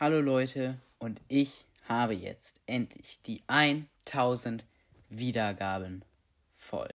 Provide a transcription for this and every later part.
Hallo Leute und ich habe jetzt endlich die 1000 Wiedergaben voll.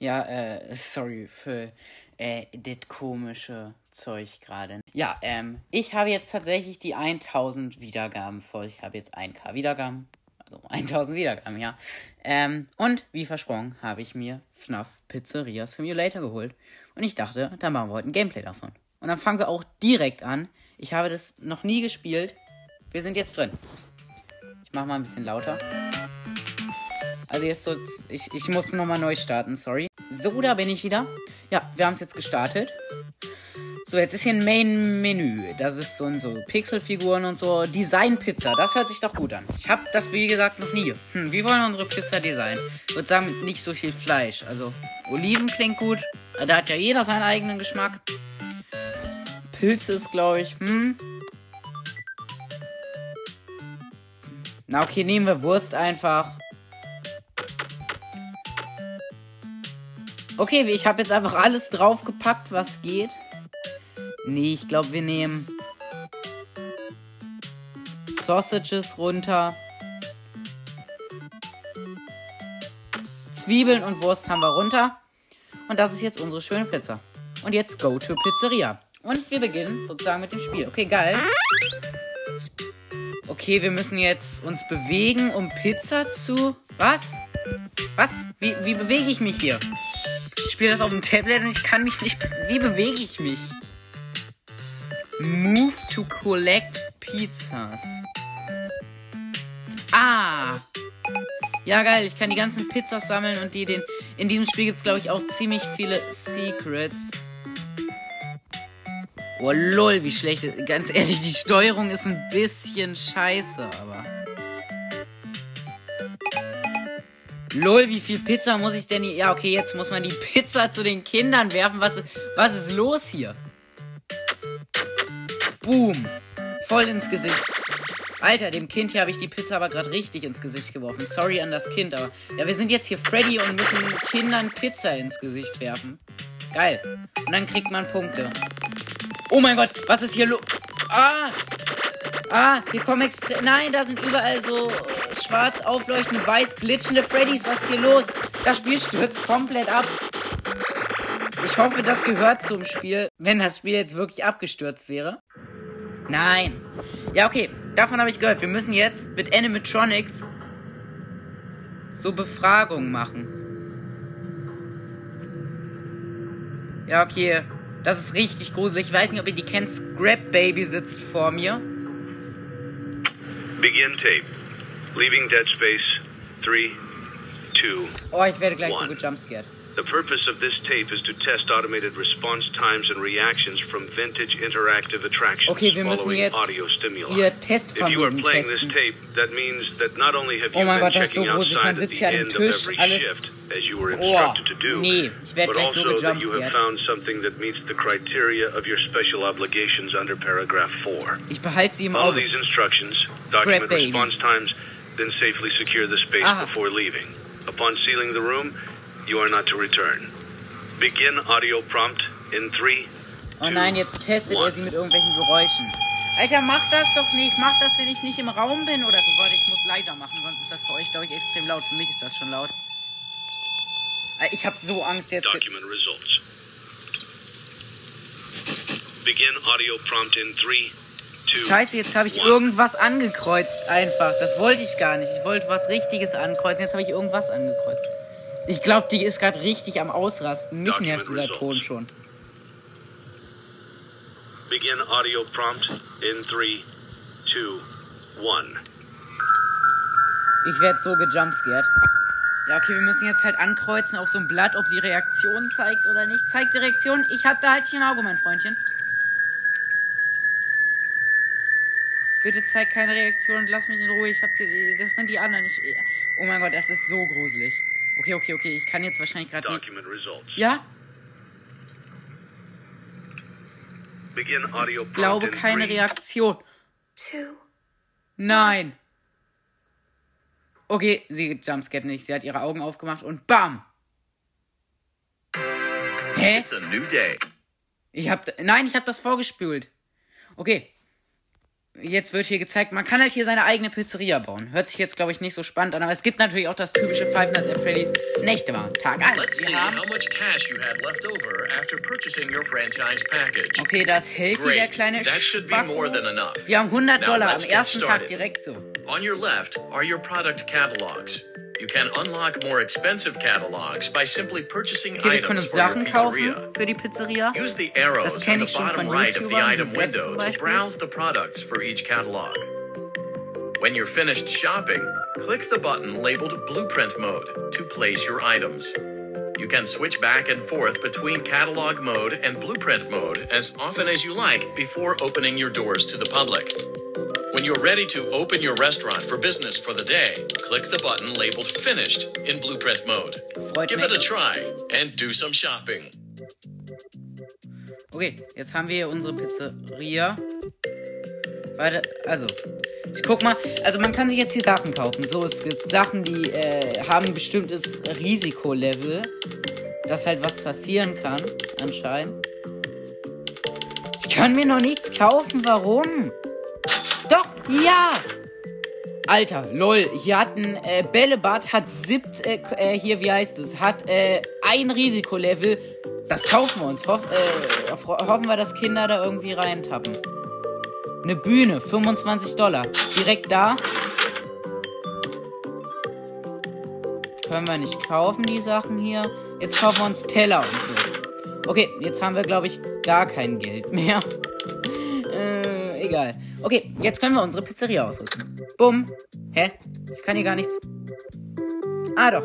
Ja, äh, sorry für äh, das komische Zeug gerade. Ja, ähm, ich habe jetzt tatsächlich die 1000 Wiedergaben voll. Ich habe jetzt 1k Wiedergaben. Also 1000 Wiedergaben, ja. Ähm, und wie versprochen habe ich mir FNAF Pizzeria Simulator geholt. Und ich dachte, dann machen wir heute ein Gameplay davon. Und dann fangen wir auch direkt an. Ich habe das noch nie gespielt. Wir sind jetzt drin. Ich mache mal ein bisschen lauter. Also jetzt so, ich, ich muss nochmal neu starten, sorry. So, da bin ich wieder. Ja, wir haben es jetzt gestartet. So, jetzt ist hier ein Main-Menü. Das ist so, so Pixelfiguren und so. Design-Pizza, das hört sich doch gut an. Ich habe das, wie gesagt, noch nie. Hm, wie wollen wir unsere Pizza designen? Ich würde sagen, nicht so viel Fleisch. Also, Oliven klingt gut. Da hat ja jeder seinen eigenen Geschmack. Pilze ist, glaube ich, hm. Na, okay, nehmen wir Wurst einfach. Okay, ich habe jetzt einfach alles draufgepackt, was geht. Nee, ich glaube, wir nehmen Sausages runter. Zwiebeln und Wurst haben wir runter. Und das ist jetzt unsere schöne Pizza. Und jetzt go to Pizzeria. Und wir beginnen sozusagen mit dem Spiel. Okay, geil. Okay, wir müssen jetzt uns bewegen, um Pizza zu... Was? Was? Wie, wie bewege ich mich hier? Spiele das auf dem Tablet und ich kann mich nicht. Wie bewege ich mich? Move to collect pizzas. Ah! Ja, geil. Ich kann die ganzen Pizzas sammeln und die den. In diesem Spiel gibt es, glaube ich, auch ziemlich viele Secrets. Oh lol, wie schlecht. Ganz ehrlich, die Steuerung ist ein bisschen scheiße, aber. Lol, wie viel Pizza muss ich denn hier? Ja, okay, jetzt muss man die Pizza zu den Kindern werfen. Was, was ist los hier? Boom. Voll ins Gesicht. Alter, dem Kind hier habe ich die Pizza aber gerade richtig ins Gesicht geworfen. Sorry an das Kind, aber. Ja, wir sind jetzt hier Freddy und müssen Kindern Pizza ins Gesicht werfen. Geil. Und dann kriegt man Punkte. Oh mein Gott, was ist hier los? Ah! Ah, hier kommen extra. Nein, da sind überall so schwarz aufleuchtend weiß glitschende Freddys. Was ist hier los? Das Spiel stürzt komplett ab. Ich hoffe, das gehört zum Spiel, wenn das Spiel jetzt wirklich abgestürzt wäre. Nein. Ja, okay. Davon habe ich gehört. Wir müssen jetzt mit Animatronics so Befragungen machen. Ja, okay. Das ist richtig gruselig. Ich weiß nicht, ob ihr die kennt. Scrap Baby sitzt vor mir. Begin tape. Leaving Dead Space. Three, two. Oh, ich werde gleich one. so gejumpscared. The purpose of this tape is to test automated response times and reactions from vintage interactive attractions okay, wir müssen jetzt audio stimuli. Ihr Testvermögen testen. Tape, that means that not only have oh mein Gott, das ist so groß. Man sitzt hier an dem Tisch, alles... as you were instructed oh, to do, nee, ich werde gleich so that you have found something that meets the criteria of your special obligations under paragraph 4. Ich behalte sie im Auge. All these instructions, document response times, then safely secure the space Aha. before leaving. Upon sealing the room, you are not to return. Begin audio prompt in 3 Oh nein, jetzt testet er sie mit irgendwelchen Geräuschen. Alter, mach das doch nicht. Mach das, wenn ich nicht im Raum bin oder so. Warte, ich muss leiser machen, sonst ist das für euch, glaube ich, extrem laut. Für mich ist das schon laut. Äh, ich habe so Angst jetzt. Document results. Begin audio prompt in 3 Scheiße, jetzt habe ich irgendwas angekreuzt einfach. Das wollte ich gar nicht. Ich wollte was Richtiges ankreuzen. Jetzt habe ich irgendwas angekreuzt. Ich glaube, die ist gerade richtig am Ausrasten. Mich nervt dieser Ton schon. Begin audio prompt in 3, 2, 1. Ich werde so gejumpscared. Ja, okay, wir müssen jetzt halt ankreuzen auf so ein Blatt, ob sie Reaktion zeigt oder nicht. Zeigt die Reaktion? Ich hab behalte ich im Auge, mein Freundchen. Bitte zeig keine Reaktion und lass mich in Ruhe. Ich hab die, das sind die anderen. Ich, oh mein Gott, das ist so gruselig. Okay, okay, okay. Ich kann jetzt wahrscheinlich gerade nicht. Ja? Ich glaube keine Reaktion. Nein. Okay, sie jumpscared nicht. Sie hat ihre Augen aufgemacht und BAM! Hä? Ich hab. Nein, ich hab das vorgespült. Okay jetzt wird hier gezeigt, man kann halt hier seine eigene Pizzeria bauen. Hört sich jetzt, glaube ich, nicht so spannend an, aber es gibt natürlich auch das typische Five Nights at Freddy's Nächte mal. Tag 1. Okay, das hält wie der kleine Spacko. Wir haben 100 Dollar am ersten Tag direkt so. On your left are your product catalogs. You can unlock more expensive catalogs by simply purchasing okay, items for Sachen your pizzeria. Für die Pizzeria. Use the arrows on the bottom right of the item window to browse the products for each catalog. When you're finished shopping, click the button labeled Blueprint Mode to place your items. You can switch back and forth between catalog mode and blueprint mode as often as you like before opening your doors to the public. When you're ready to open your restaurant for business for the day, click the button labeled Finished in Blueprint mode. Give it a try and do some shopping. Okay, jetzt haben wir hier unsere Pizzeria. Warte, also, ich guck mal. Also, man kann sich jetzt hier Sachen kaufen. So, es gibt Sachen, die äh, haben ein bestimmtes Risikolevel, dass halt was passieren kann, anscheinend. Ich kann mir noch nichts kaufen, warum? Doch, ja! Alter, lol, hier hat ein äh, Bällebad, hat siebt, äh, äh, hier, wie heißt es, hat äh, ein Risikolevel. Das kaufen wir uns. Hoff, äh, hoffen wir, dass Kinder da irgendwie reintappen. Eine Bühne, 25 Dollar. Direkt da. Können wir nicht kaufen, die Sachen hier. Jetzt kaufen wir uns Teller und so. Okay, jetzt haben wir, glaube ich, gar kein Geld mehr. Egal. Okay, jetzt können wir unsere Pizzeria ausrüsten. Bumm. Hä? Ich kann hier gar nichts. Ah, doch.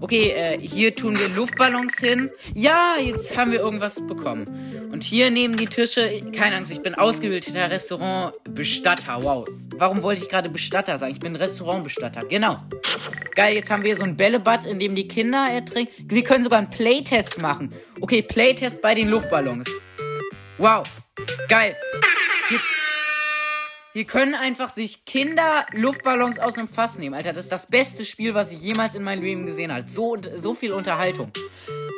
Okay, äh, hier tun wir Luftballons hin. Ja, jetzt haben wir irgendwas bekommen. Und hier neben die Tische, keine Angst, ich bin ausgebildeter Restaurantbestatter. Wow. Warum wollte ich gerade Bestatter sagen? Ich bin Restaurantbestatter. Genau. Geil, jetzt haben wir so ein Bällebad, in dem die Kinder ertrinken. Wir können sogar einen Playtest machen. Okay, Playtest bei den Luftballons. Wow. Geil. Hier hier können einfach sich Kinder Luftballons aus einem Fass nehmen, Alter. Das ist das beste Spiel, was ich jemals in meinem Leben gesehen habe. So, so viel Unterhaltung.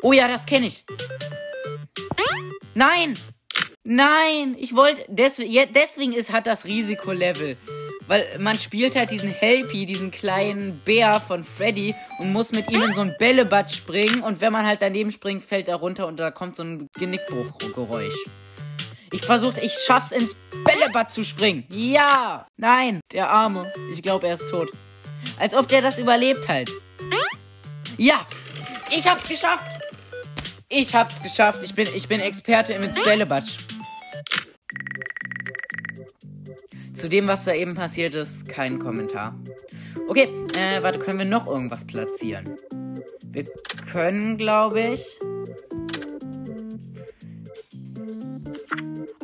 Oh ja, das kenne ich. Nein! Nein! Ich wollte. Deswegen, deswegen ist, hat das Risikolevel. Weil man spielt halt diesen Helpy, diesen kleinen Bär von Freddy und muss mit ihm in so ein Bällebad springen. Und wenn man halt daneben springt, fällt er runter und da kommt so ein Genickbruchgeräusch. Ich versuchte, ich schaff's ins Bällebad zu springen. Ja! Nein, der Arme. Ich glaube, er ist tot. Als ob der das überlebt halt. Ja! Ich hab's geschafft! Ich hab's geschafft. Ich bin, ich bin Experte im ins Bällebad. Zu dem, was da eben passiert ist, kein Kommentar. Okay, äh, warte, können wir noch irgendwas platzieren? Wir können, glaube ich.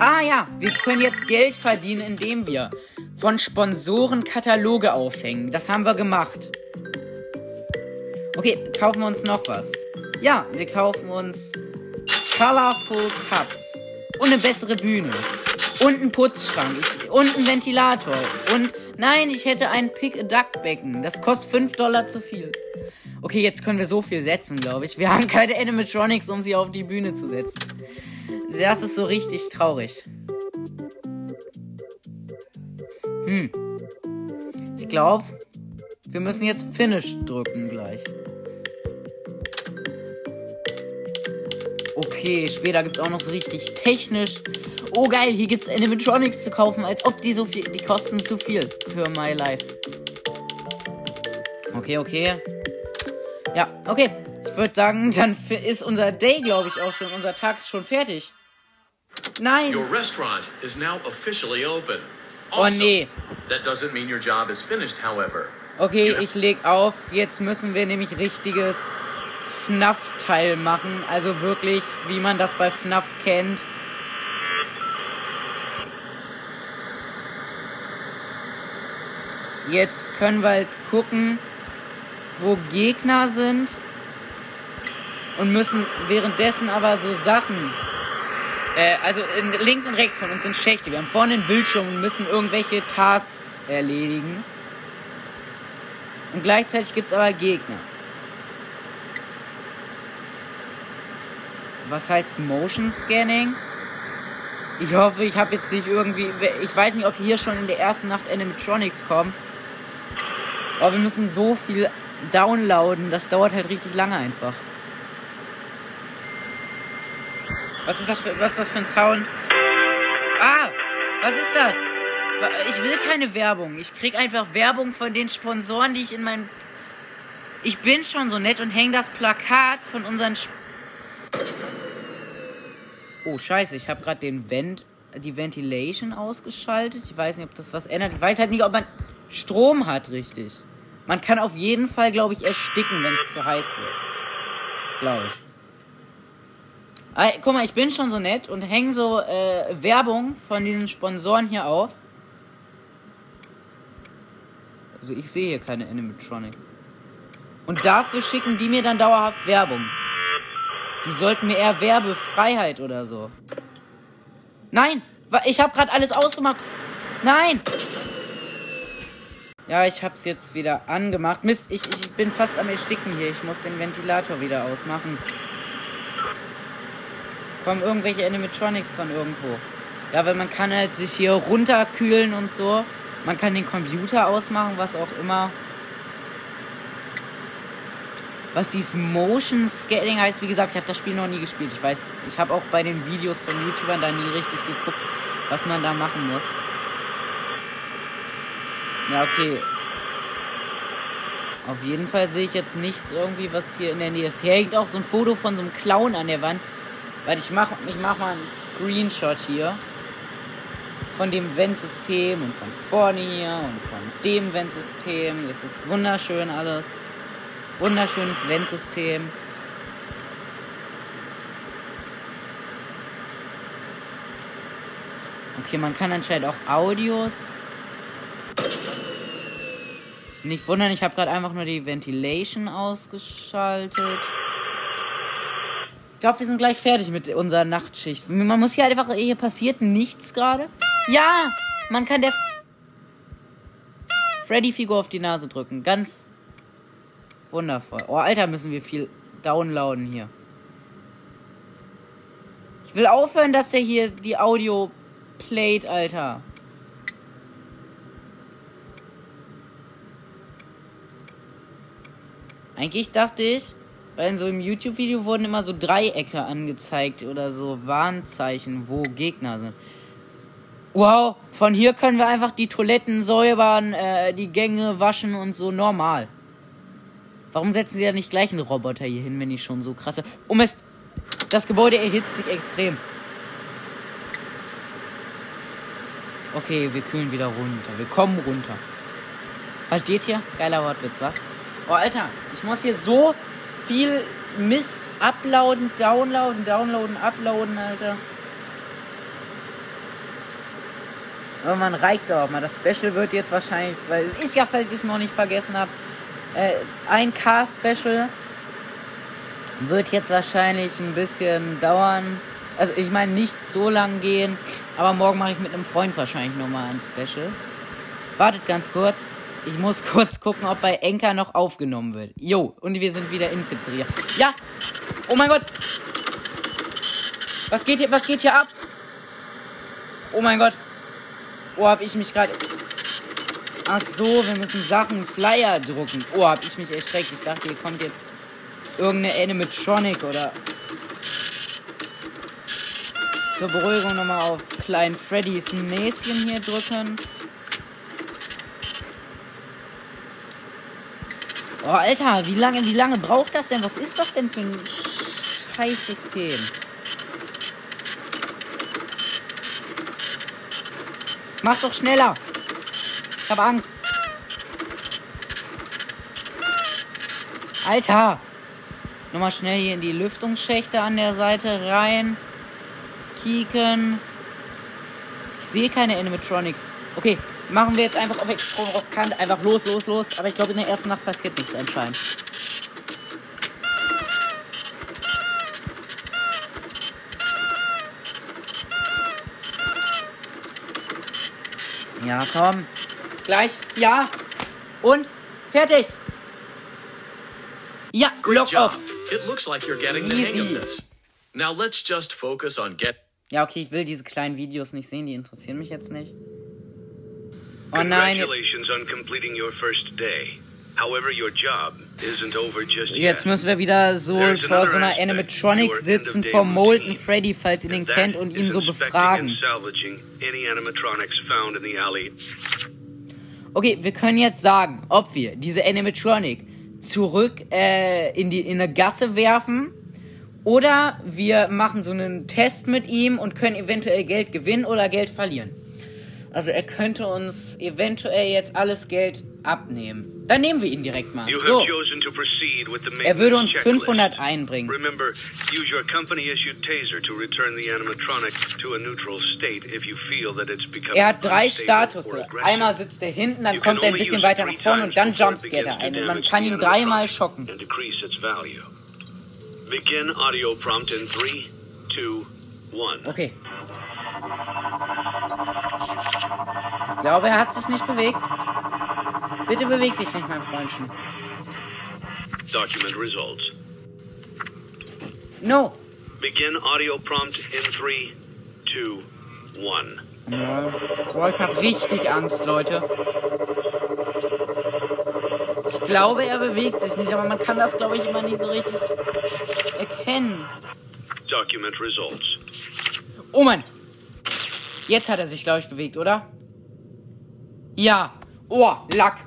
Ah ja, wir können jetzt Geld verdienen, indem wir von Sponsoren Kataloge aufhängen. Das haben wir gemacht. Okay, kaufen wir uns noch was. Ja, wir kaufen uns Colorful Cups und eine bessere Bühne und einen Putzschrank und einen Ventilator und nein, ich hätte ein Pick-a-Duck-Becken. Das kostet 5 Dollar zu viel. Okay, jetzt können wir so viel setzen, glaube ich. Wir haben keine Animatronics, um sie auf die Bühne zu setzen. Das ist so richtig traurig. Hm. Ich glaube, wir müssen jetzt Finish drücken gleich. Okay, später gibt es auch noch so richtig technisch. Oh geil, hier gibt es Animatronics zu kaufen, als ob die so viel. Die kosten zu viel für My Life. Okay, okay. Ja, okay. Ich würde sagen, dann ist unser Day, glaube ich, auch schon. Unser Tag ist schon fertig. Nein. Your restaurant is now officially open. Oh nee. That doesn't mean your job is finished, however. Okay, ich leg auf. Jetzt müssen wir nämlich richtiges FNAF-Teil machen. Also wirklich, wie man das bei FNAF kennt. Jetzt können wir halt gucken, wo Gegner sind. Und müssen währenddessen aber so Sachen Äh, also in, links und rechts von uns sind Schächte. Wir haben vorne einen Bildschirm und müssen irgendwelche Tasks erledigen. Und gleichzeitig gibt es aber Gegner. Was heißt Motion Scanning? Ich hoffe, ich habe jetzt nicht irgendwie. Ich weiß nicht, ob hier schon in der ersten Nacht Animatronics kommen. Aber wir müssen so viel downloaden, das dauert halt richtig lange einfach. Was ist das für, was ist das für ein Sound? Ah, was ist das? Ich will keine Werbung. Ich krieg einfach Werbung von den Sponsoren, die ich in meinen. Ich bin schon so nett und hänge das Plakat von unseren. Sp oh Scheiße, ich habe gerade den Vent, die Ventilation ausgeschaltet. Ich weiß nicht, ob das was ändert. Ich weiß halt nicht, ob man Strom hat, richtig. Man kann auf jeden Fall, glaube ich, ersticken, wenn es zu heiß wird. Glaube ich. Ah, guck mal, ich bin schon so nett und hänge so äh, Werbung von diesen Sponsoren hier auf. Also ich sehe hier keine Animatronics. Und dafür schicken die mir dann dauerhaft Werbung. Die sollten mir eher Werbefreiheit oder so. Nein, ich habe gerade alles ausgemacht. Nein. Ja, ich hab's jetzt wieder angemacht. Mist, ich, ich bin fast am Ersticken hier. Ich muss den Ventilator wieder ausmachen. Kommen irgendwelche Animatronics von irgendwo. Ja, weil man kann halt sich hier runterkühlen und so. Man kann den Computer ausmachen, was auch immer. Was dieses Motion Scaling heißt, wie gesagt, ich habe das Spiel noch nie gespielt. Ich weiß, ich habe auch bei den Videos von YouTubern da nie richtig geguckt, was man da machen muss. Ja, okay. Auf jeden Fall sehe ich jetzt nichts irgendwie, was hier in der Nähe ist. Hier hängt auch so ein Foto von so einem Clown an der Wand. Weil ich mache ich mach mal einen Screenshot hier. Von dem Ventsystem und von vorne hier und von dem Ventsystem. Das ist wunderschön alles. Wunderschönes Ventsystem. Okay, man kann anscheinend auch Audios nicht wundern, ich habe gerade einfach nur die Ventilation ausgeschaltet. Ich glaube, wir sind gleich fertig mit unserer Nachtschicht. Man muss hier einfach, hier passiert nichts gerade. Ja, man kann der Freddy-Figur auf die Nase drücken. Ganz wundervoll. Oh, Alter, müssen wir viel downloaden hier. Ich will aufhören, dass er hier die Audio playt, Alter. Eigentlich dachte ich, weil in so einem YouTube-Video wurden immer so Dreiecke angezeigt oder so Warnzeichen, wo Gegner sind. Wow, von hier können wir einfach die Toiletten säubern, äh, die Gänge waschen und so normal. Warum setzen sie ja nicht gleich einen Roboter hier hin, wenn die schon so krasse. Oh Mist! Das Gebäude erhitzt sich extrem. Okay, wir kühlen wieder runter. Wir kommen runter. Versteht ihr? Geiler Wortwitz, was? Oh, Alter, ich muss hier so viel Mist uploaden, downloaden, downloaden, uploaden, Alter. Irgendwann reicht es auch mal. Das Special wird jetzt wahrscheinlich, weil es ist ja, falls ich es noch nicht vergessen habe, äh, K-Special wird jetzt wahrscheinlich ein bisschen dauern. Also ich meine nicht so lang gehen, aber morgen mache ich mit einem Freund wahrscheinlich nochmal ein Special. Wartet ganz kurz. Ich muss kurz gucken, ob bei Enker noch aufgenommen wird. Jo, und wir sind wieder in Pizzeria. Ja! Oh mein Gott! Was geht hier, was geht hier ab? Oh mein Gott. Oh, hab ich mich gerade... Ach so, wir müssen Sachen, Flyer drucken. Oh, hab ich mich erschreckt. Ich dachte, hier kommt jetzt irgendeine Animatronic oder... Zur Beruhigung nochmal auf Klein Freddys Näschen hier drücken. Oh, Alter, wie lange, wie lange braucht das denn? Was ist das denn für ein Scheißsystem? Mach doch schneller. Ich hab Angst. Alter. Nochmal schnell hier in die Lüftungsschächte an der Seite rein. Kieken. Ich sehe keine Animatronics. Okay, machen wir jetzt einfach auf extrem riskant. Einfach los, los, los. Aber ich glaube, in der ersten Nacht passiert nichts anscheinend. Ja, komm. Gleich. Ja. Und fertig. Ja, Great job. Off. It looks like you're getting Easy. the hang of this. Now let's just focus on get. Ja, okay, ich will diese kleinen Videos nicht sehen, die interessieren mich jetzt nicht. Oh nein. Congratulations on completing your first day. However, your job isn't over just Jetzt müssen wir wieder so vor so einer Animatronic sitzen vor Molten Freddy, falls ihr den kennt, und ihn so befragen. Okay, wir können jetzt sagen, ob wir diese Animatronic zurück äh, in, die, in eine Gasse werfen oder wir machen so einen Test mit ihm und können eventuell Geld gewinnen oder Geld verlieren. Also er könnte uns eventuell jetzt alles Geld abnehmen. Dann nehmen wir ihn direkt mal. So. Er würde uns 500 einbringen. Remember, use your company issued taser to return the animatronic to a neutral state if you feel that it's become Er hat drei Status. Einmal sitzt er hinten, dann kommt er ein bisschen weiter nach vorne und dann jumpscaret er ein. Und man kann ihn dreimal schocken. Begin audio prompt in 3, 2, 1. Okay. Ich glaube, er hat sich nicht bewegt. Bitte beweg dich nicht, mein Freundchen. Document results. No. Begin audio prompt in 3, 2, 1. Ja. Boah, ich hab richtig Angst, Leute. Ich glaube, er bewegt sich nicht, aber man kann das, glaube ich, immer nicht so richtig erkennen. Document results. Oh Mann. Jetzt hat er sich, glaube ich, bewegt, oder? Ja. Oh, Lack.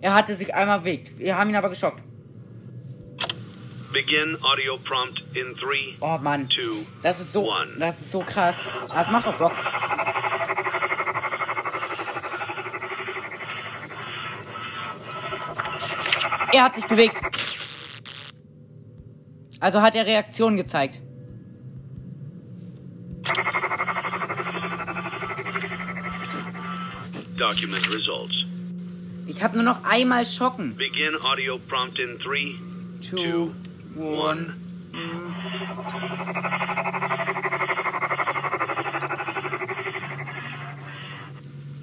Er hatte sich einmal bewegt. Wir haben ihn aber geschockt. Begin audio prompt in 3. Oh Mann. Two, das ist so one. das ist so krass. Ah, das macht doch Bock. Er hat sich bewegt. Also hat er Reaktionen gezeigt. Document results. Ich habe nur noch einmal schocken. Begin audio prompt in 3, 2, 1.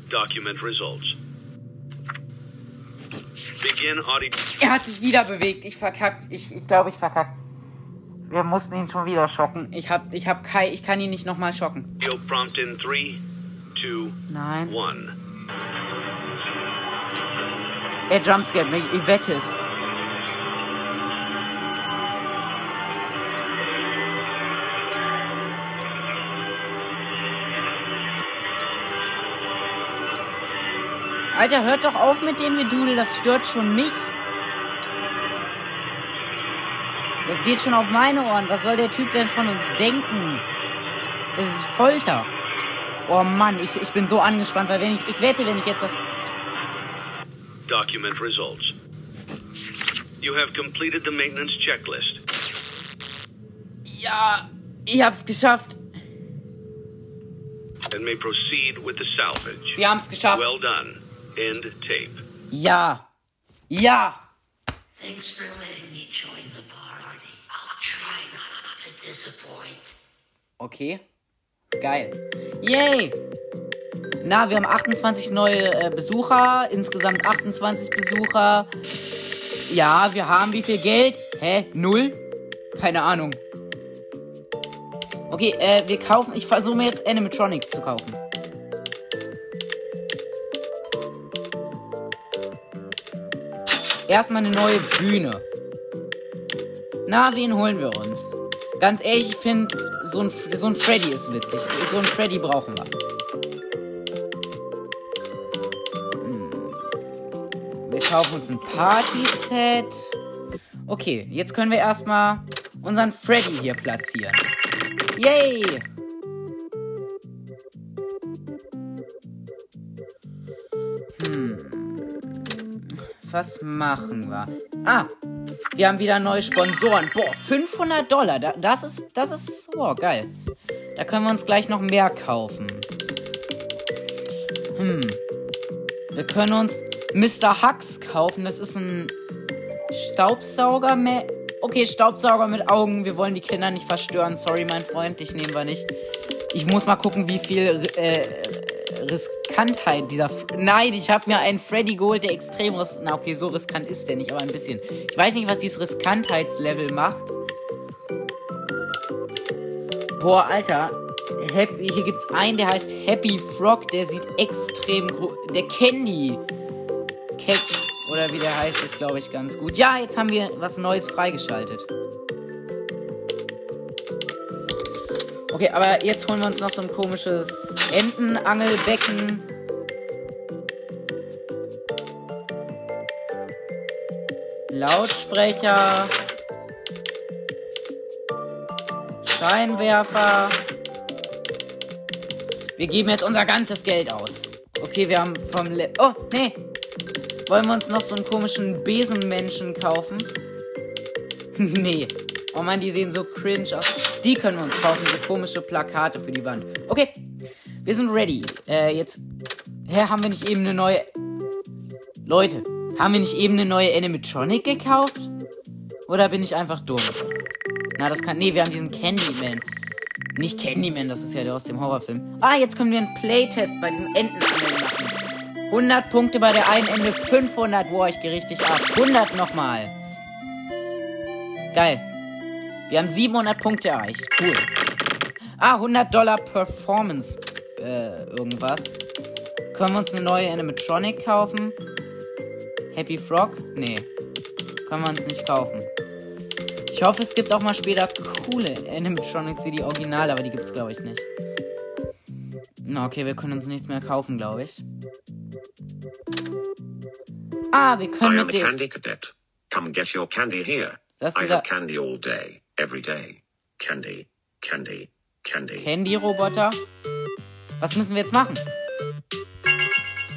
Document results. Begin audio. Er hat sich wieder bewegt. Ich verkackt. Ich, ich glaube, ich verkackt. Wir mussten ihn schon wieder schocken. Ich hab, ich hab Kai, ich kann ihn nicht nochmal schocken. Audio prompt in 3, 2, Nein. 1. Er jumpscared mich, ich wette es. Alter, hört doch auf mit dem Gedudel, das stört schon mich. Das geht schon auf meine Ohren. Was soll der Typ denn von uns denken? Das ist Folter. Oh Mann, ich, ich bin so angespannt, weil wenn ich, ich wette, wenn ich jetzt das Document results. You have completed the maintenance checklist. Ja, ich hab's geschafft. And may proceed with the salvage. Wir haben's geschafft. Well done. End tape. Ja. Ja. Thanks for letting me join the party. I'll try not to disappoint. Okay. Geil. Yay! Na, wir haben 28 neue äh, Besucher, insgesamt 28 Besucher. Ja, wir haben wie viel Geld? Hä? Null? Keine Ahnung. Okay, äh, wir kaufen. Ich versuche mir jetzt Animatronics zu kaufen. Erstmal eine neue Bühne. Na, wen holen wir uns? Ganz ehrlich, ich finde, so ein, so ein Freddy ist witzig. So ein Freddy brauchen wir. kaufen uns ein Party-Set. Okay, jetzt können wir erstmal unseren Freddy hier platzieren. Yay! Hm. Was machen wir? Ah, wir haben wieder neue Sponsoren. Boah, 500 Dollar. Das ist, das ist, boah, geil. Da können wir uns gleich noch mehr kaufen. Hm. Wir können uns Mr. Hux kaufen. Das ist ein Staubsauger. Okay, Staubsauger mit Augen. Wir wollen die Kinder nicht verstören. Sorry, mein Freund, dich nehmen wir nicht. Ich muss mal gucken, wie viel äh, riskant Riskantheit dieser. F Nein, ich habe mir einen Freddy geholt, der extrem riskant. Na, okay, so riskant ist der nicht, aber ein bisschen. Ich weiß nicht, was dieses Riskantheitslevel macht. Boah, Alter. Happy, hier gibt's einen, der heißt Happy Frog, der sieht extrem. Der Candy. Keck, oder wie der heißt, ist, glaube ich, ganz gut. Ja, jetzt haben wir was Neues freigeschaltet. Okay, aber jetzt holen wir uns noch so ein komisches Entenangelbecken. Lautsprecher. Scheinwerfer. Wir geben jetzt unser ganzes Geld aus. Okay, wir haben vom Le Oh, nee. Wollen wir uns noch so einen komischen Besenmenschen kaufen? nee. Oh man, die sehen so cringe aus. Die können wir uns kaufen, so komische Plakate für die Wand. Okay, wir sind ready. Äh, jetzt. Hä, haben wir nicht eben eine neue. Leute, haben wir nicht eben eine neue Animatronic gekauft? Oder bin ich einfach dumm? Na, das kann. Nee, wir haben diesen Candyman. Nicht Candyman, das ist ja der aus dem Horrorfilm. Ah, jetzt können wir einen Playtest bei diesem Entenangeln machen. 100 Punkte bei der einen Ende, 500. Boah, ich gehe richtig ab. 100 nochmal. Geil. Wir haben 700 Punkte erreicht. Cool. Ah, 100 Dollar Performance. Äh, irgendwas. Können wir uns eine neue Animatronic kaufen? Happy Frog? Nee. Können wir uns nicht kaufen. Ich hoffe, es gibt auch mal später coole Animatronics wie die Original, aber die gibt es, glaube ich, nicht. Na, okay, wir können uns nichts mehr kaufen, glaube ich. Ah, wir können mit dem... Candy Cadet. Come get your candy here. Das I have candy all day. Every day. Candy, Candy, Candy. Candy-Roboter? Was müssen wir jetzt machen?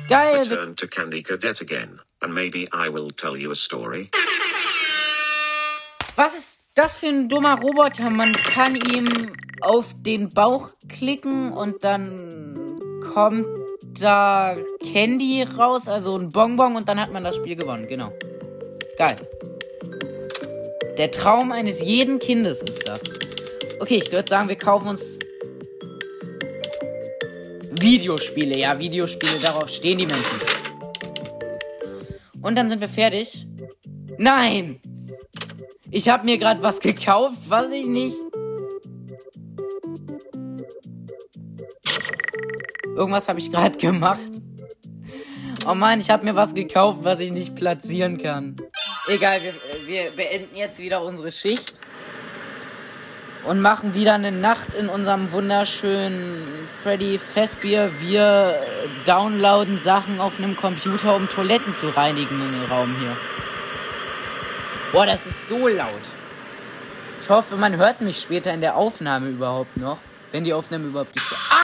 Geil! Return to Candy Cadet again, and maybe I will tell you a story. Was ist das für ein dummer Roboter? Man kann ihm auf den Bauch klicken und dann kommt da Candy raus, also ein Bonbon und dann hat man das Spiel gewonnen. Genau. Geil. Der Traum eines jeden Kindes ist das. Okay, ich würde sagen, wir kaufen uns Videospiele. Ja, Videospiele, darauf stehen die Menschen. Und dann sind wir fertig. Nein! Ich habe mir gerade was gekauft, was ich nicht. Irgendwas habe ich gerade gemacht. Oh Mann, ich habe mir was gekauft, was ich nicht platzieren kann. Egal, wir, wir beenden jetzt wieder unsere Schicht und machen wieder eine Nacht in unserem wunderschönen Freddy Festbier. Wir downloaden Sachen auf einem Computer, um Toiletten zu reinigen in dem Raum hier. Boah, das ist so laut. Ich hoffe, man hört mich später in der Aufnahme überhaupt noch. Wenn die Aufnahme überhaupt gibt. Ah!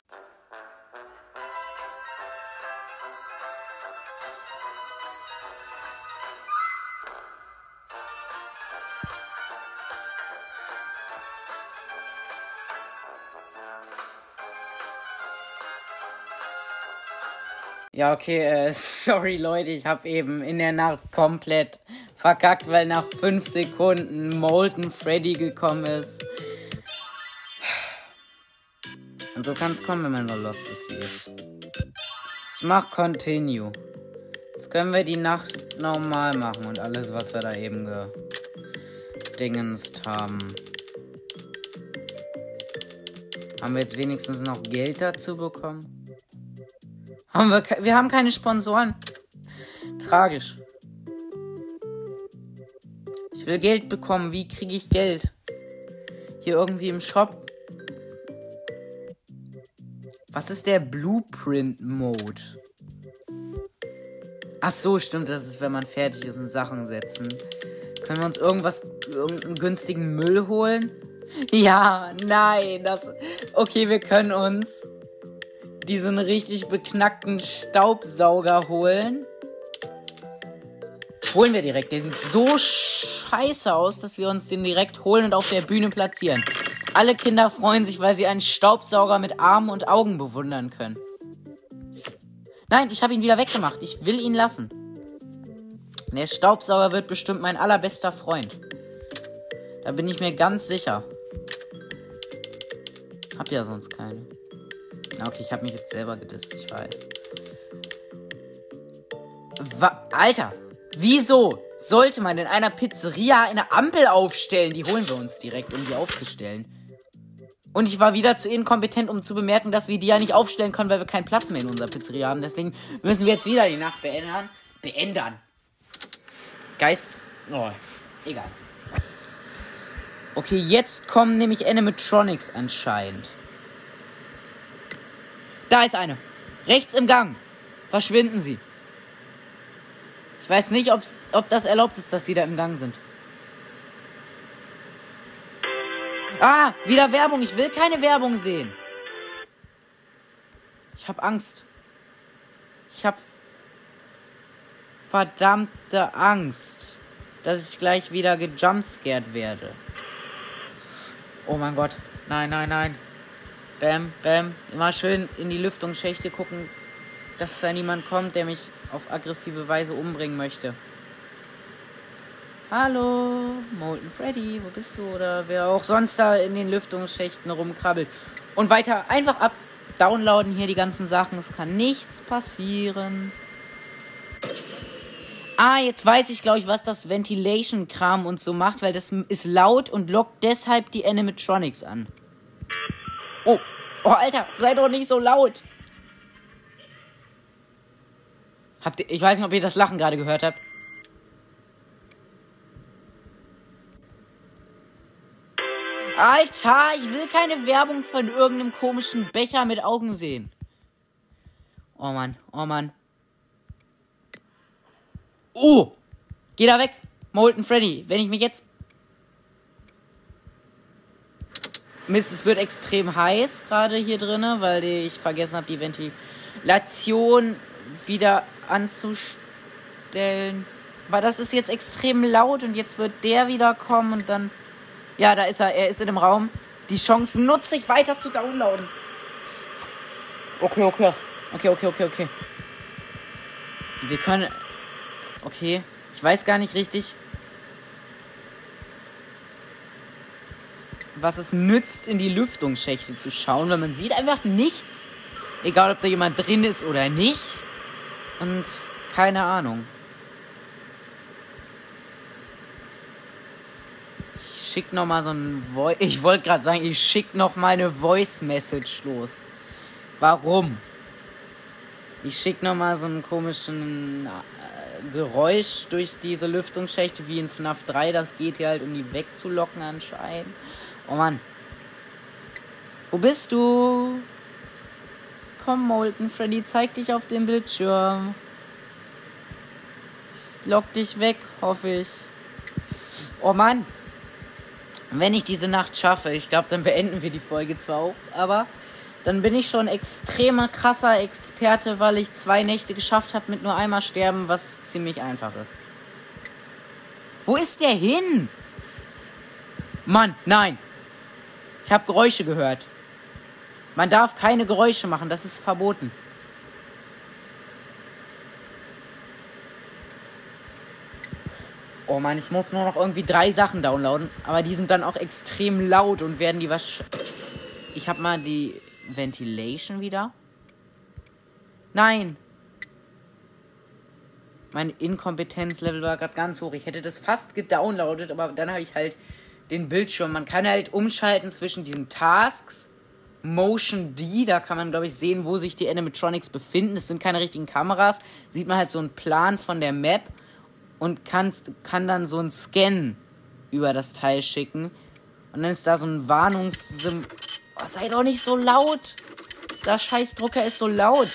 Ja, okay, äh, sorry Leute, ich habe eben in der Nacht komplett verkackt, weil nach 5 Sekunden Molten Freddy gekommen ist. Und so kann es kommen, wenn man so lost ist wie ich. Ich mach Continue. Jetzt können wir die Nacht normal machen und alles, was wir da eben gedingenst haben. Haben wir jetzt wenigstens noch Geld dazu bekommen? Haben wir, wir haben keine Sponsoren. Tragisch. Ich will Geld bekommen. Wie kriege ich Geld? Hier irgendwie im Shop. Was ist der Blueprint Mode? Ach so, stimmt. Das ist, wenn man fertig ist und Sachen setzen. Können wir uns irgendwas, irgendeinen günstigen Müll holen? Ja, nein, das. Okay, wir können uns diesen richtig beknackten Staubsauger holen. Holen wir direkt. Der sieht so scheiße aus, dass wir uns den direkt holen und auf der Bühne platzieren. Alle Kinder freuen sich, weil sie einen Staubsauger mit Armen und Augen bewundern können. Nein, ich habe ihn wieder weggemacht. Ich will ihn lassen. Der Staubsauger wird bestimmt mein allerbester Freund. Da bin ich mir ganz sicher. Hab ja sonst keine. Okay, ich habe mich jetzt selber gedisst, ich weiß. Wa Alter, wieso sollte man in einer Pizzeria eine Ampel aufstellen? Die holen wir uns direkt, um die aufzustellen. Und ich war wieder zu inkompetent, um zu bemerken, dass wir die ja nicht aufstellen können, weil wir keinen Platz mehr in unserer Pizzeria haben. Deswegen müssen wir jetzt wieder die Nacht beändern. Beändern. Geist. Oh, egal. Okay, jetzt kommen nämlich Animatronics anscheinend. Da ist eine. Rechts im Gang. Verschwinden Sie. Ich weiß nicht, ob's, ob das erlaubt ist, dass Sie da im Gang sind. Ah, wieder Werbung. Ich will keine Werbung sehen. Ich hab Angst. Ich hab verdammte Angst, dass ich gleich wieder gejumpscared werde. Oh mein Gott. Nein, nein, nein. Bam, bam. Immer schön in die Lüftungsschächte gucken, dass da niemand kommt, der mich auf aggressive Weise umbringen möchte. Hallo, Molten Freddy, wo bist du? Oder wer auch sonst da in den Lüftungsschächten rumkrabbelt. Und weiter einfach ab downloaden hier die ganzen Sachen. Es kann nichts passieren. Ah, jetzt weiß ich, glaube ich, was das Ventilation-Kram und so macht, weil das ist laut und lockt deshalb die Animatronics an. Oh, oh, Alter, sei doch nicht so laut. Habt ihr, ich weiß nicht, ob ihr das Lachen gerade gehört habt. Alter, ich will keine Werbung von irgendeinem komischen Becher mit Augen sehen. Oh Mann, oh Mann. Oh! Geh da weg, Molten Freddy. Wenn ich mich jetzt. Mist, es wird extrem heiß gerade hier drin, weil ich vergessen habe, die Ventilation wieder anzustellen. Aber das ist jetzt extrem laut und jetzt wird der wieder kommen und dann. Ja, da ist er. Er ist in dem Raum. Die Chance nutze ich weiter zu downloaden. Okay, okay. Okay, okay, okay, okay. Wir können. Okay. Ich weiß gar nicht richtig, was es nützt, in die Lüftungsschächte zu schauen, weil man sieht einfach nichts. Egal, ob da jemand drin ist oder nicht. Und keine Ahnung. schick noch mal so ein Voice. Ich wollte gerade sagen, ich schick noch mal eine Voice Message los. Warum? Ich schick noch mal so einen komischen äh, Geräusch durch diese Lüftungsschächte wie in FNAF 3. Das geht hier halt, um die wegzulocken anscheinend. Oh Mann. Wo bist du? Komm, Molten Freddy, zeig dich auf dem Bildschirm. Lock dich weg, hoffe ich. Oh Mann. Wenn ich diese Nacht schaffe, ich glaube, dann beenden wir die Folge zwar auch, aber dann bin ich schon extremer krasser Experte, weil ich zwei Nächte geschafft habe mit nur einmal sterben, was ziemlich einfach ist. Wo ist der hin? Mann, nein. Ich habe Geräusche gehört. Man darf keine Geräusche machen, das ist verboten. Oh man, ich muss nur noch irgendwie drei Sachen downloaden. Aber die sind dann auch extrem laut und werden die was. Ich hab mal die Ventilation wieder. Nein! Mein Inkompetenzlevel war gerade ganz hoch. Ich hätte das fast gedownloadet, aber dann habe ich halt den Bildschirm. Man kann halt umschalten zwischen diesen Tasks. Motion D, da kann man, glaube ich, sehen, wo sich die Animatronics befinden. Es sind keine richtigen Kameras. Sieht man halt so einen Plan von der Map und kannst, kann dann so ein Scan über das Teil schicken. Und dann ist da so ein Warnungssymbol. Oh, sei doch nicht so laut. Der Scheißdrucker ist so laut.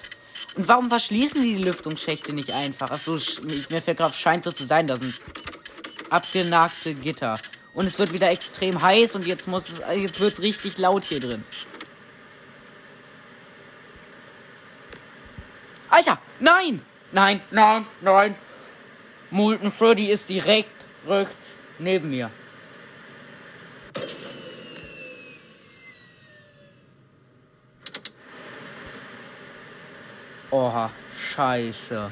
Und warum verschließen die die Lüftungsschächte nicht einfach? Achso, mir fällt gerade scheint so zu sein, da sind abgenagte Gitter. Und es wird wieder extrem heiß und jetzt muss es, jetzt wird es richtig laut hier drin. Alter, nein! Nein, nein, nein, Molten Freddy ist direkt rechts neben mir. Oha, scheiße.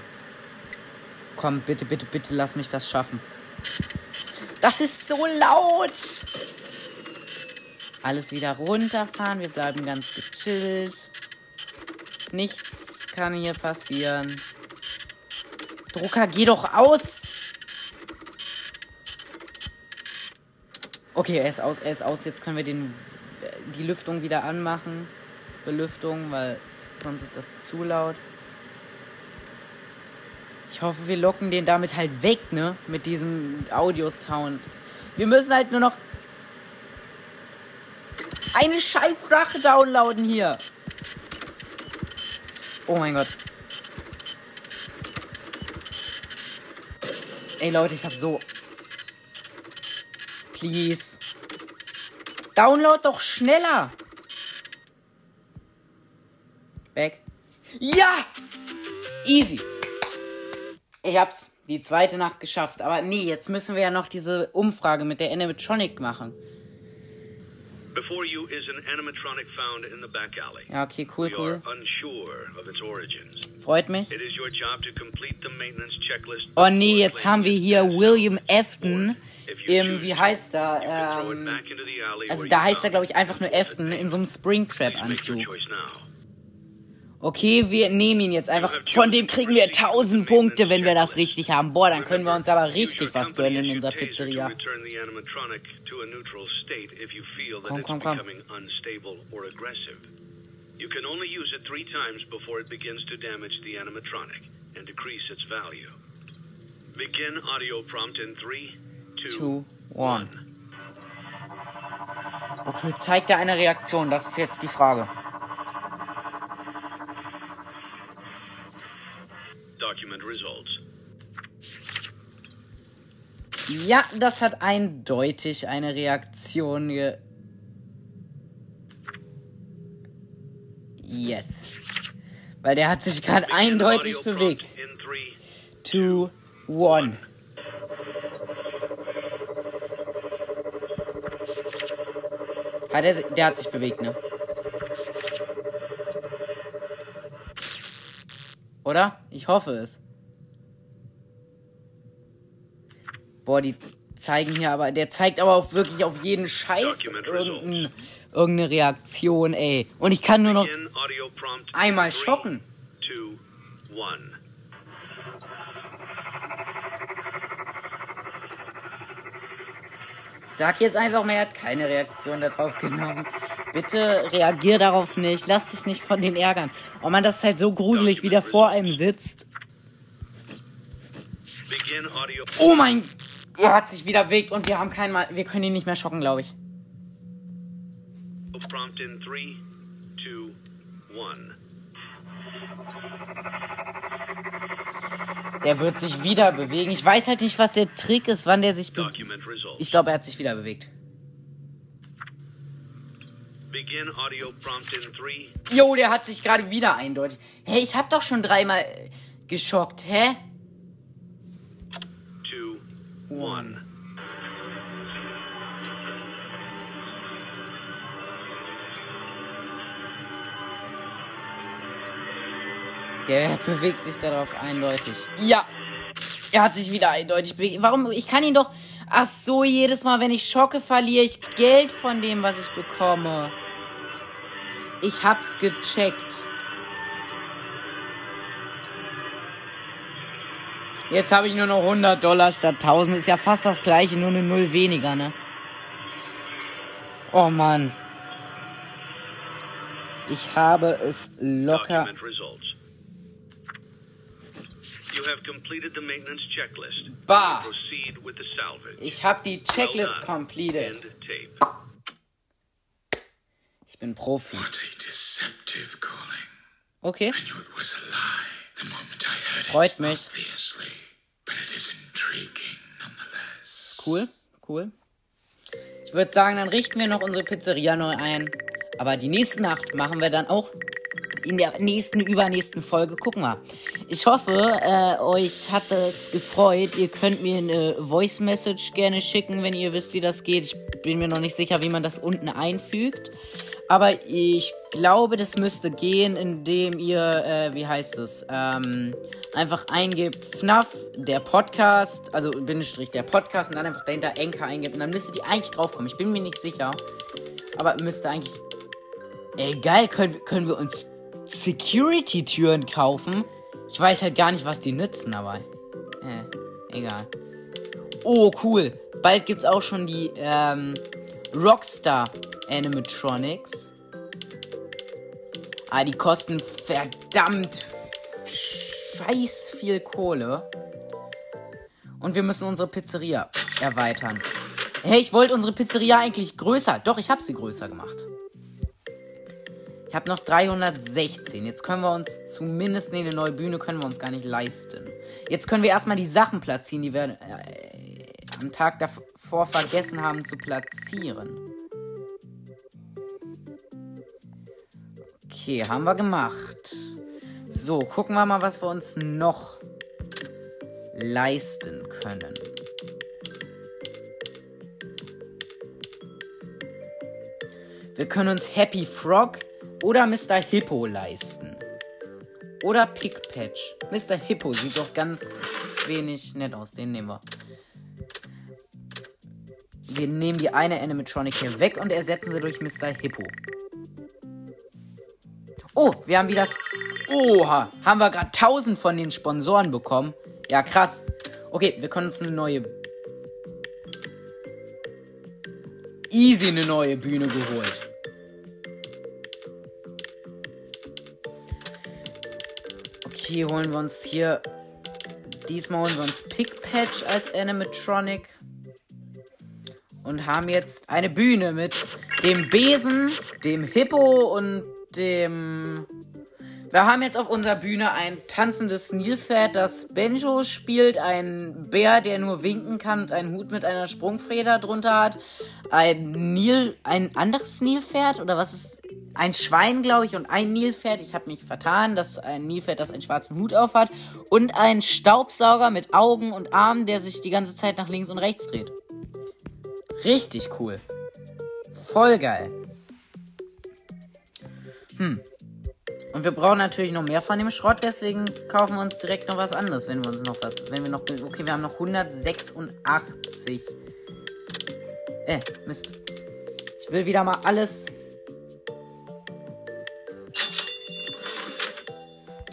Komm, bitte, bitte, bitte, lass mich das schaffen. Das ist so laut. Alles wieder runterfahren. Wir bleiben ganz gechillt. Nichts kann hier passieren. Drucker, geh doch aus! Okay, er ist aus, er ist aus. Jetzt können wir den, die Lüftung wieder anmachen. Belüftung, weil sonst ist das zu laut. Ich hoffe, wir locken den damit halt weg, ne? Mit diesem Audiosound. Wir müssen halt nur noch eine scheiß Sache downloaden hier. Oh mein Gott. Ey Leute, ich hab so. Please. Download doch schneller. Back. Ja! Easy. Ich hab's die zweite Nacht geschafft. Aber nee, jetzt müssen wir ja noch diese Umfrage mit der Animatronic machen. Before you is an animatronic found in the back alley. Ja, okay, cool, cool. Freut mich. Oh nee, jetzt haben wir hier William Afton im, wie heißt er? Ähm, also da heißt er, glaube ich, einfach nur Afton in so einem Springtrap-Anzug. Okay, wir nehmen ihn jetzt einfach. Von dem kriegen wir 1000 Punkte, wenn wir das richtig haben. Boah, dann können wir uns aber richtig was gönnen in unserer Pizzeria. Komm, komm, komm. You can only use it three times before it begins to damage the animatronic and decrease its value. Begin audio prompt in 3, 2, 1. Okay, zeigt er eine Reaktion? Das ist jetzt die Frage. Ja, das hat eindeutig eine Reaktion ge. Yes. Weil der hat sich gerade eindeutig bewegt. 2, 1. Hat er, der hat sich bewegt, ne? Oder? Ich hoffe es. Boah, die zeigen hier aber. Der zeigt aber auch wirklich auf jeden Scheiß irgendein, irgendeine Reaktion, ey. Und ich kann nur noch einmal schocken. Ich sag jetzt einfach mal, er hat keine Reaktion darauf genommen. Bitte reagier darauf nicht. Lass dich nicht von den ärgern. Oh man, das ist halt so gruselig, wie der vor einem sitzt. Oh mein... Er hat sich wieder bewegt und wir haben keinen Mal... Wir können ihn nicht mehr schocken, glaube ich. Prompt in 3, 2, 1. Der wird sich wieder bewegen. Ich weiß halt nicht, was der Trick ist, wann der sich bewegt. Ich glaube, er hat sich wieder bewegt. Jo, der hat sich gerade wieder eindeutig. Hey, ich hab doch schon dreimal geschockt, hä? One. Der bewegt sich darauf eindeutig. Ja. Er hat sich wieder eindeutig bewegt. Warum? Ich kann ihn doch. Ach so, jedes Mal, wenn ich schocke, verliere ich Geld von dem, was ich bekomme. Ich hab's gecheckt. Jetzt habe ich nur noch 100 Dollar statt 1000. Ist ja fast das gleiche, nur eine Null weniger, ne? Oh Mann. Ich habe es locker Bah! Ich habe die Checklist completed. Ich bin Profi. Okay. Freut mich. Cool, cool. Ich würde sagen, dann richten wir noch unsere Pizzeria neu ein. Aber die nächste Nacht machen wir dann auch in der nächsten, übernächsten Folge. Gucken wir. Ich hoffe, äh, euch hat es gefreut. Ihr könnt mir eine Voice Message gerne schicken, wenn ihr wisst, wie das geht. Ich bin mir noch nicht sicher, wie man das unten einfügt. Aber ich glaube, das müsste gehen, indem ihr, äh, wie heißt es, ähm, einfach eingebt FNAF, der Podcast, also Bindestrich der Podcast und dann einfach dahinter Enker eingibt und dann müsstet ihr eigentlich draufkommen. Ich bin mir nicht sicher. Aber müsste eigentlich. Ey, geil, können, können wir uns Security-Türen kaufen. Ich weiß halt gar nicht, was die nützen, aber Äh, egal. Oh, cool. Bald gibt's auch schon die ähm, Rockstar Animatronics. Ah, die kosten verdammt scheiß viel Kohle. Und wir müssen unsere Pizzeria erweitern. Hey, ich wollte unsere Pizzeria eigentlich größer. Doch, ich habe sie größer gemacht. Ich habe noch 316. Jetzt können wir uns zumindest nee, eine neue Bühne können wir uns gar nicht leisten. Jetzt können wir erstmal die Sachen platzieren, die wir äh, am Tag davor vergessen haben zu platzieren. Okay, haben wir gemacht. So, gucken wir mal, was wir uns noch leisten können. Wir können uns Happy Frog oder Mr. Hippo leisten. Oder Pickpatch. Mr. Hippo sieht doch ganz wenig nett aus. Den nehmen wir. Wir nehmen die eine Animatronic hier weg und ersetzen sie durch Mr. Hippo. Oh, wir haben wieder das. Oha, haben wir gerade 1000 von den Sponsoren bekommen. Ja, krass. Okay, wir können uns eine neue. Easy eine neue Bühne geholt. Okay, holen wir uns hier. Diesmal holen wir uns Pickpatch als Animatronic. Und haben jetzt eine Bühne mit dem Besen, dem Hippo und dem. Wir haben jetzt auf unserer Bühne ein tanzendes Nilpferd, das Benjo spielt, ein Bär, der nur winken kann und einen Hut mit einer Sprungfeder drunter hat, ein Nil, ein anderes Nilpferd oder was ist ein Schwein, glaube ich, und ein Nilpferd. Ich habe mich vertan. Das ist ein Nilpferd, das einen schwarzen Hut aufhat. Und ein Staubsauger mit Augen und Armen, der sich die ganze Zeit nach links und rechts dreht. Richtig cool. Voll geil. Hm. Und wir brauchen natürlich noch mehr von dem Schrott, deswegen kaufen wir uns direkt noch was anderes, wenn wir uns noch was. Wenn wir noch. Okay, wir haben noch 186. Äh, Mist. Ich will wieder mal alles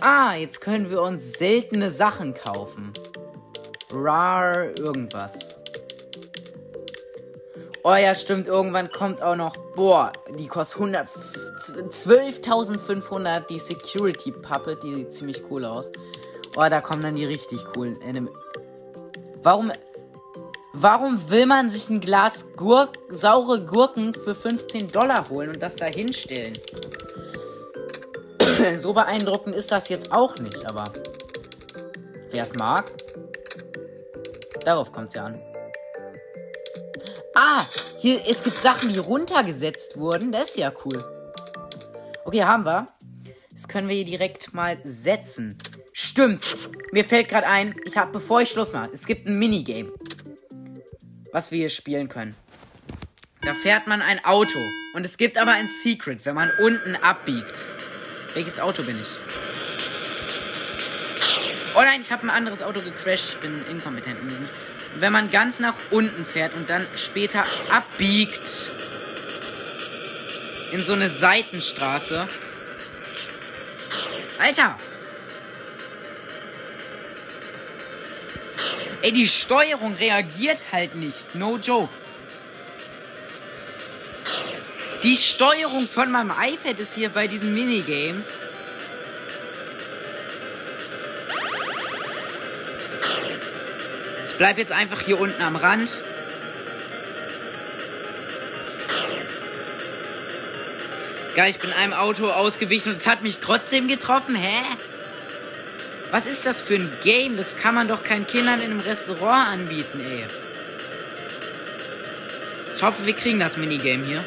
Ah, jetzt können wir uns seltene Sachen kaufen. Rar irgendwas. Oh ja, stimmt. Irgendwann kommt auch noch. Boah, die kostet 12.500. Die Security Puppet, die sieht ziemlich cool aus. Oh, da kommen dann die richtig coolen Anime. Warum. Warum will man sich ein Glas Gurk, saure Gurken für 15 Dollar holen und das da hinstellen? so beeindruckend ist das jetzt auch nicht, aber wer es mag, darauf kommt es ja an. Ah, hier, es gibt Sachen, die runtergesetzt wurden. Das ist ja cool. Okay, haben wir. Das können wir hier direkt mal setzen. Stimmt. Mir fällt gerade ein, ich habe, bevor ich Schluss mache, es gibt ein Minigame, was wir hier spielen können. Da fährt man ein Auto. Und es gibt aber ein Secret, wenn man unten abbiegt. Welches Auto bin ich? Oh nein, ich habe ein anderes Auto gecrashed. Ich bin inkompetent. Wenn man ganz nach unten fährt und dann später abbiegt in so eine Seitenstraße. Alter! Ey, die Steuerung reagiert halt nicht. No joke. Die Steuerung von meinem iPad ist hier bei diesen Minigames. Bleib jetzt einfach hier unten am Rand. Geil, ich bin einem Auto ausgewichen und es hat mich trotzdem getroffen. Hä? Was ist das für ein Game? Das kann man doch keinen Kindern in einem Restaurant anbieten, ey. Ich hoffe, wir kriegen das Minigame hier.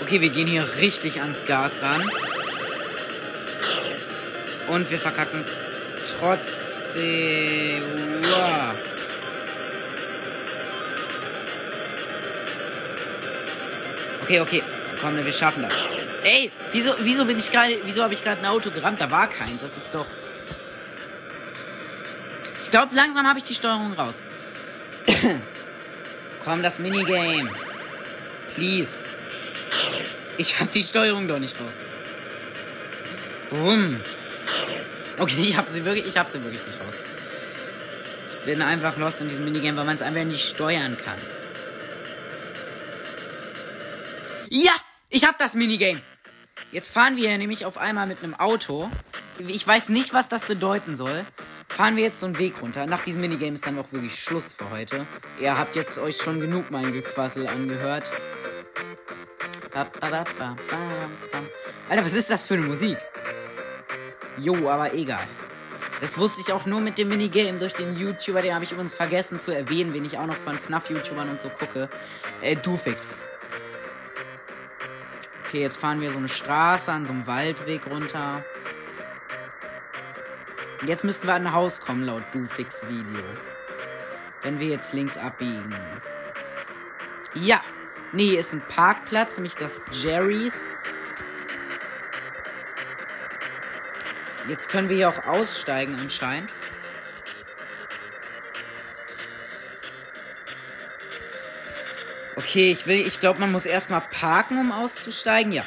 Okay, wir gehen hier richtig ans Gas ran. Und wir verkacken trotzdem. Okay, okay. Komm, wir schaffen das. Ey, wieso, wieso bin ich gerade, wieso habe ich gerade ein Auto gerammt? Da war keins. Das ist doch. Ich glaube, langsam habe ich die Steuerung raus. Komm, das Minigame. Please. Ich hab die Steuerung doch nicht raus. Bumm. Okay, ich habe sie wirklich, ich habe sie wirklich nicht raus. Ich bin einfach lost in diesem Minigame, weil man es einfach nicht steuern kann. Ja, ich habe das Minigame. Jetzt fahren wir nämlich auf einmal mit einem Auto. Ich weiß nicht, was das bedeuten soll. Fahren wir jetzt so einen Weg runter. Nach diesem Minigame ist dann auch wirklich Schluss für heute. Ihr habt jetzt euch schon genug mein Gequassel angehört. Alter, was ist das für eine Musik? Jo, aber egal. Das wusste ich auch nur mit dem Minigame durch den YouTuber, den habe ich übrigens vergessen zu erwähnen, wen ich auch noch von FNAF-YouTubern und so gucke. Äh, Dufix. Okay, jetzt fahren wir so eine Straße an so einem Waldweg runter. Und jetzt müssten wir an ein Haus kommen, laut Dufix Video. Wenn wir jetzt links abbiegen. Ja. Nee, ist ein Parkplatz, nämlich das Jerry's. Jetzt können wir hier auch aussteigen anscheinend. Okay, ich will, ich glaube, man muss erstmal parken, um auszusteigen. Ja.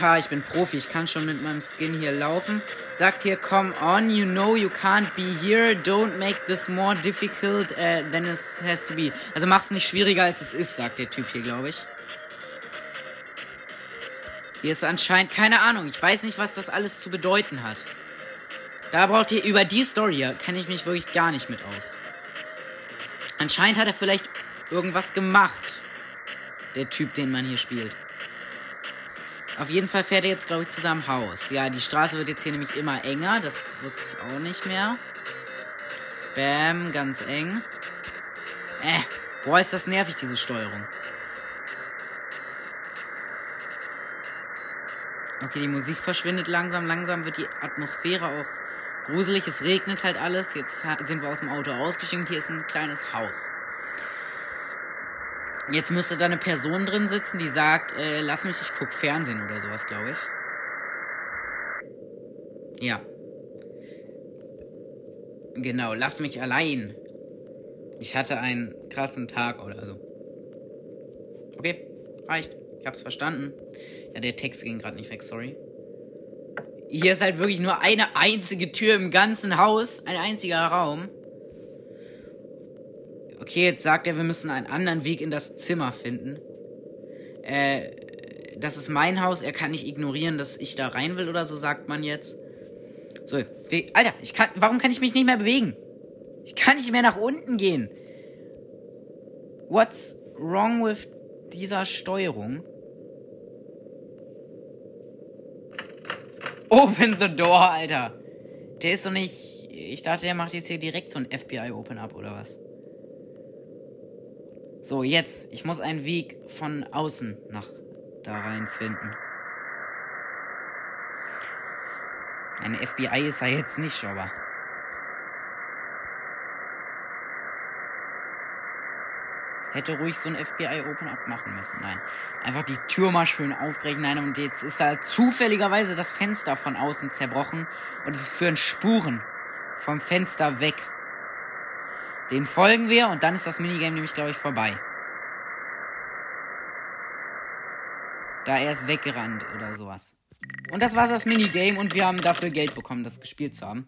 Ha, ich bin Profi, ich kann schon mit meinem Skin hier laufen. Sagt hier, come on, you know you can't be here, don't make this more difficult uh, than it has to be. Also mach's nicht schwieriger als es ist, sagt der Typ hier, glaube ich. Hier ist anscheinend keine Ahnung. Ich weiß nicht, was das alles zu bedeuten hat. Da braucht ihr über die Story hier, kenne ich mich wirklich gar nicht mit aus. Anscheinend hat er vielleicht irgendwas gemacht. Der Typ, den man hier spielt. Auf jeden Fall fährt er jetzt, glaube ich, zu seinem Haus. Ja, die Straße wird jetzt hier nämlich immer enger. Das wusste ich auch nicht mehr. Bam, ganz eng. Äh, boah, ist das nervig, diese Steuerung. Okay, die Musik verschwindet langsam. Langsam wird die Atmosphäre auch gruselig. Es regnet halt alles. Jetzt sind wir aus dem Auto ausgestiegen. Hier ist ein kleines Haus. Jetzt müsste da eine Person drin sitzen, die sagt, äh, lass mich, ich guck Fernsehen oder sowas, glaube ich. Ja. Genau, lass mich allein. Ich hatte einen krassen Tag oder so. Okay, reicht. Ich hab's verstanden. Ja, der Text ging gerade nicht weg, sorry. Hier ist halt wirklich nur eine einzige Tür im ganzen Haus. Ein einziger Raum. Okay, jetzt sagt er, wir müssen einen anderen Weg in das Zimmer finden. Äh, das ist mein Haus, er kann nicht ignorieren, dass ich da rein will oder so, sagt man jetzt. So, Alter, ich kann, warum kann ich mich nicht mehr bewegen? Ich kann nicht mehr nach unten gehen. What's wrong with dieser Steuerung? Open the door, Alter. Der ist doch nicht. Ich dachte, der macht jetzt hier direkt so ein FBI Open Up oder was? So, jetzt. Ich muss einen Weg von außen nach da rein finden. Eine FBI ist ja jetzt nicht, aber. Hätte ruhig so ein FBI Open Up machen müssen. Nein. Einfach die Tür mal schön aufbrechen. Nein, und jetzt ist halt zufälligerweise das Fenster von außen zerbrochen. Und es führen Spuren vom Fenster weg. Den folgen wir und dann ist das Minigame nämlich, glaube ich, vorbei. Da er ist weggerannt oder sowas. Und das war das Minigame und wir haben dafür Geld bekommen, das gespielt zu haben.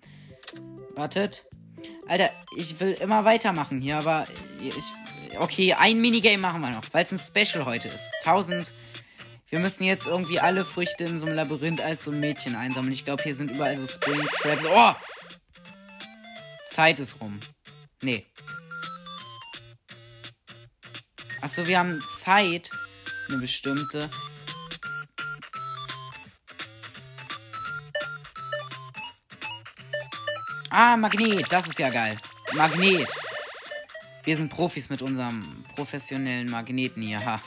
Wartet. Alter, ich will immer weitermachen hier, aber ich. Okay, ein Minigame machen wir noch, weil es ein Special heute ist. 1000. Wir müssen jetzt irgendwie alle Früchte in so einem Labyrinth als so ein Mädchen einsammeln. Ich glaube, hier sind überall so Spring Traps. Oh! Zeit ist rum. Nee. Achso, wir haben Zeit. Eine bestimmte. Ah, Magnet. Das ist ja geil. Magnet. Wir sind Profis mit unserem professionellen Magneten hier. Ha.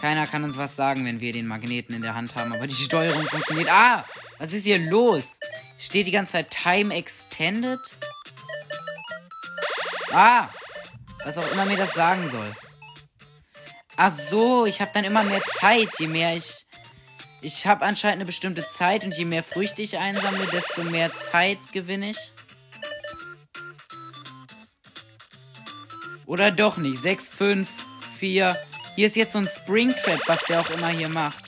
Keiner kann uns was sagen, wenn wir den Magneten in der Hand haben, aber die Steuerung funktioniert. Ah, was ist hier los? Steht die ganze Zeit Time Extended? Ah! Was auch immer mir das sagen soll. Ach so, ich habe dann immer mehr Zeit, je mehr ich... Ich habe anscheinend eine bestimmte Zeit und je mehr Früchte ich einsammle, desto mehr Zeit gewinne ich. Oder doch nicht. 6, 5, 4. Hier ist jetzt so ein Springtrap, was der auch immer hier macht.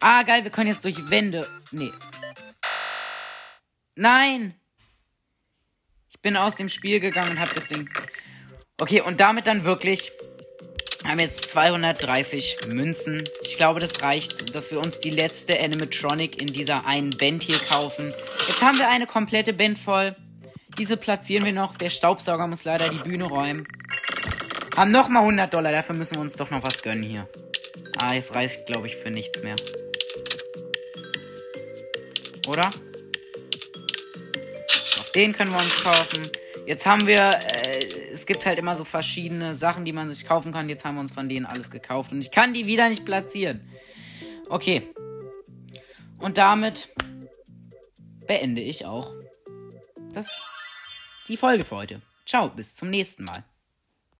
Ah, geil, wir können jetzt durch Wände. Nee. Nein! Ich bin aus dem Spiel gegangen und hab deswegen. Okay, und damit dann wirklich. Haben jetzt 230 Münzen. Ich glaube, das reicht, dass wir uns die letzte Animatronic in dieser einen Band hier kaufen. Jetzt haben wir eine komplette Band voll. Diese platzieren wir noch. Der Staubsauger muss leider die Bühne räumen. Haben nochmal 100 Dollar. Dafür müssen wir uns doch noch was gönnen hier. Ah, jetzt reicht, glaube ich, für nichts mehr. Oder? Auch den können wir uns kaufen. Jetzt haben wir, äh, es gibt halt immer so verschiedene Sachen, die man sich kaufen kann. Jetzt haben wir uns von denen alles gekauft. Und ich kann die wieder nicht platzieren. Okay. Und damit beende ich auch das die Folge für heute. Ciao, bis zum nächsten Mal.